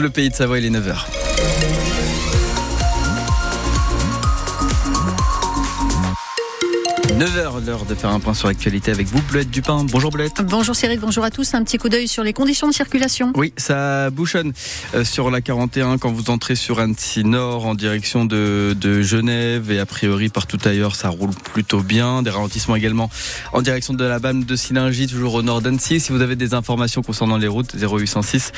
Le pays de Savoie, il est 9h. 9h, l'heure de faire un point sur l'actualité avec vous, Bleuette Dupin. Bonjour Bleuette. Bonjour Cyril, bonjour à tous. Un petit coup d'œil sur les conditions de circulation. Oui, ça bouchonne euh, sur la 41 quand vous entrez sur Annecy Nord en direction de, de Genève et a priori partout ailleurs ça roule plutôt bien. Des ralentissements également en direction de la BAM de Silingy, toujours au nord d'Annecy. Si vous avez des informations concernant les routes, 0806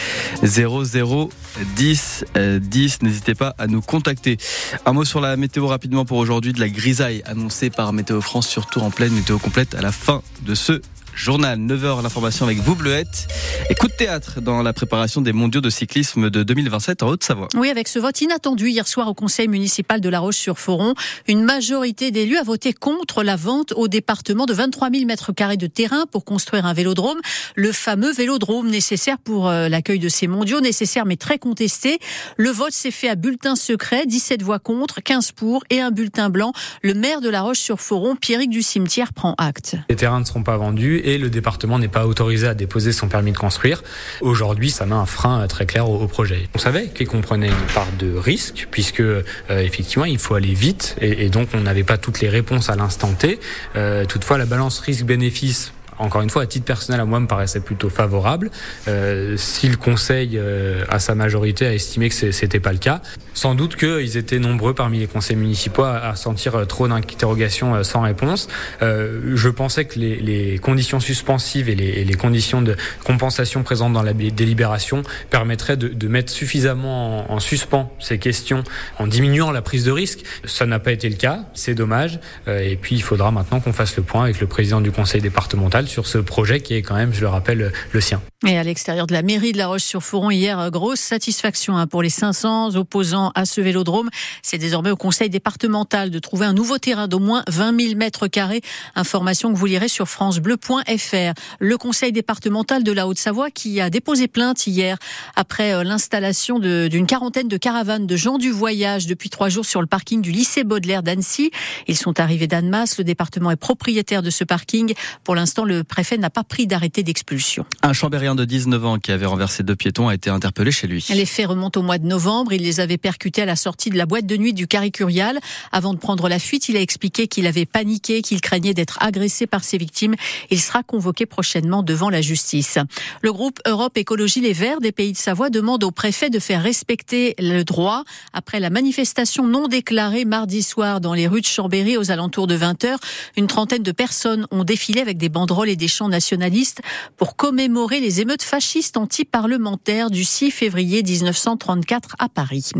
00 10 10, n'hésitez pas à nous contacter. Un mot sur la météo rapidement pour aujourd'hui de la grisaille annoncée par Météo France surtout en pleine météo complète à la fin de ce journal. 9h, l'information avec vous, Bleuette. Et coup de théâtre dans la préparation des mondiaux de cyclisme de 2027 en Haute-Savoie. Oui, avec ce vote inattendu hier soir au conseil municipal de La Roche-sur-Foron, une majorité d'élus a voté contre la vente au département de 23 000 mètres carrés de terrain pour construire un vélodrome. Le fameux vélodrome nécessaire pour euh, l'accueil de ces mondiaux, nécessaire mais très contesté. Le vote s'est fait à bulletin secret, 17 voix contre, 15 pour et un bulletin blanc. Le maire de La Roche-sur-Foron, Pierrick du Cimetière, prend acte. Les terrains ne seront pas vendus et le département n'est pas autorisé à déposer son permis de construire. Aujourd'hui, ça met un frein très clair au, projet. On savait qu'il comprenait une part de risque puisque euh, effectivement il faut aller vite et, et donc on n'avait pas toutes les réponses à l'instant T. Euh, toutefois, la balance risque-bénéfice encore une fois, à titre personnel, à moi, me paraissait plutôt favorable. Euh, si le Conseil, euh, à sa majorité, a estimé que c'était pas le cas, sans doute qu'ils étaient nombreux parmi les conseils municipaux à, sentir euh, trop d'interrogations euh, sans réponse. Euh, je pensais que les, les conditions suspensives et les, les, conditions de compensation présentes dans la délibération permettraient de, de mettre suffisamment en, en, suspens ces questions en diminuant la prise de risque. Ça n'a pas été le cas, c'est dommage. Euh, et puis, il faudra maintenant qu'on fasse le point avec le président du conseil départemental sur ce projet qui est quand même, je le rappelle, le sien. Et à l'extérieur de la mairie de La Roche-sur-Foron, hier, grosse satisfaction hein, pour les 500 opposants à ce vélodrome. C'est désormais au conseil départemental de trouver un nouveau terrain d'au moins 20 000 mètres carrés. Information que vous lirez sur francebleu.fr. Le conseil départemental de la Haute-Savoie qui a déposé plainte hier après euh, l'installation d'une quarantaine de caravanes de gens du voyage depuis trois jours sur le parking du lycée Baudelaire d'Annecy. Ils sont arrivés d'Annemasse. Le département est propriétaire de ce parking. Pour l'instant, le préfet n'a pas pris d'arrêté d'expulsion. Un chambérien de 19 ans qui avait renversé deux piétons a été interpellé chez lui. Les faits remontent au mois de novembre. Il les avait percutés à la sortie de la boîte de nuit du Caricurial. Avant de prendre la fuite, il a expliqué qu'il avait paniqué, qu'il craignait d'être agressé par ses victimes. Il sera convoqué prochainement devant la justice. Le groupe Europe Écologie Les Verts des Pays de Savoie demande au préfet de faire respecter le droit après la manifestation non déclarée mardi soir dans les rues de Chambéry aux alentours de 20h. Une trentaine de personnes ont défilé avec des banderoles et des chants nationalistes pour commémorer les émeutes fascistes anti-parlementaires du 6 février 1934 à Paris.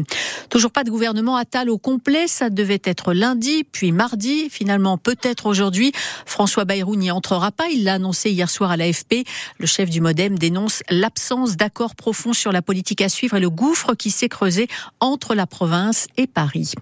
Toujours pas de gouvernement Attal au complet, ça devait être lundi, puis mardi, finalement peut-être aujourd'hui. François Bayrou n'y entrera pas, il l'a annoncé hier soir à l'AFP. Le chef du Modem dénonce l'absence d'accord profond sur la politique à suivre et le gouffre qui s'est creusé entre la province et Paris.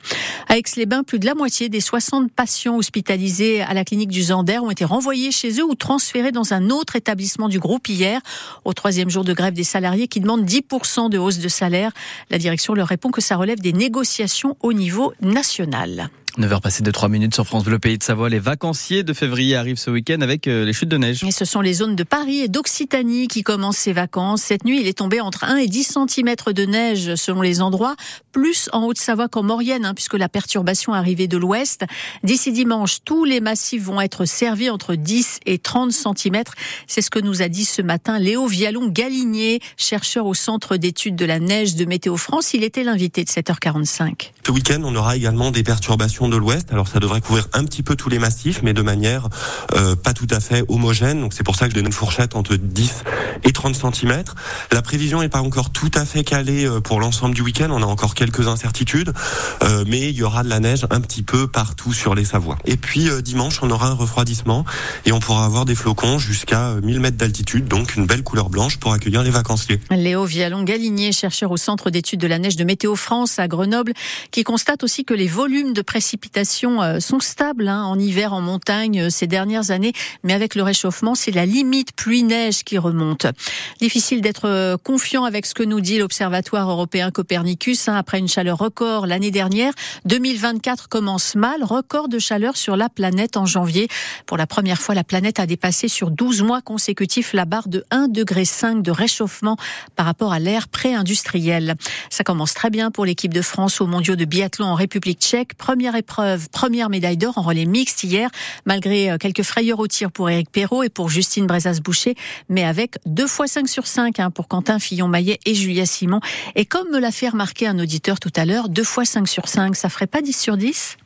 À Aix-les-Bains, plus de la moitié des 60 patients hospitalisés à la clinique du Zander ont été renvoyés chez eux ou transférés dans un autre établissement du groupe hier, au troisième jour de grève des salariés qui demandent 10% de hausse de salaire. La direction leur répond que ça relève des négociations au niveau national. 9h passées de 3 minutes sur France Bleu Pays de Savoie. Les vacanciers de février arrivent ce week-end avec euh, les chutes de neige. Et ce sont les zones de Paris et d'Occitanie qui commencent ces vacances. Cette nuit, il est tombé entre 1 et 10 cm de neige selon les endroits, plus en Haute-Savoie qu'en Maurienne, hein, puisque la perturbation arrivée de l'ouest. D'ici dimanche, tous les massifs vont être servis entre 10 et 30 cm. C'est ce que nous a dit ce matin Léo Vialon-Galinier, chercheur au Centre d'études de la neige de Météo France. Il était l'invité de 7h45. Ce week-end, on aura également des perturbations de l'ouest. Alors ça devrait couvrir un petit peu tous les massifs, mais de manière euh, pas tout à fait homogène. Donc c'est pour ça que je donne une fourchette entre 10 et 30 cm. La prévision n'est pas encore tout à fait calée euh, pour l'ensemble du week-end. On a encore quelques incertitudes, euh, mais il y aura de la neige un petit peu partout sur les Savoies. Et puis dimanche, on aura un refroidissement et on pourra avoir des flocons jusqu'à 1000 mètres d'altitude, donc une belle couleur blanche pour accueillir les vacanciers. Léo Vialon-Galinier, chercheur au Centre d'études de la neige de Météo France à Grenoble, qui constate aussi que les volumes de précipitations précipitations euh, sont stables hein, en hiver en montagne ces dernières années, mais avec le réchauffement, c'est la limite pluie-neige qui remonte. Difficile d'être confiant avec ce que nous dit l'Observatoire européen Copernicus. Hein, après une chaleur record l'année dernière, 2024 commence mal. Record de chaleur sur la planète en janvier. Pour la première fois, la planète a dépassé sur 12 mois consécutifs la barre de 1,5 degré de réchauffement par rapport à l'ère pré-industrielle. Ça commence très bien pour l'équipe de France aux mondiaux de biathlon en République tchèque. Première épreuve, première médaille d'or en relais mixte hier, malgré euh, quelques frayeurs au tir pour Éric Perrault et pour Justine Brezas-Boucher, mais avec deux fois 5 sur 5 hein, pour Quentin Fillon-Maillet et Julia Simon. Et comme me l'a fait remarquer un auditeur tout à l'heure, deux fois 5 sur 5, ça ferait pas 10 sur 10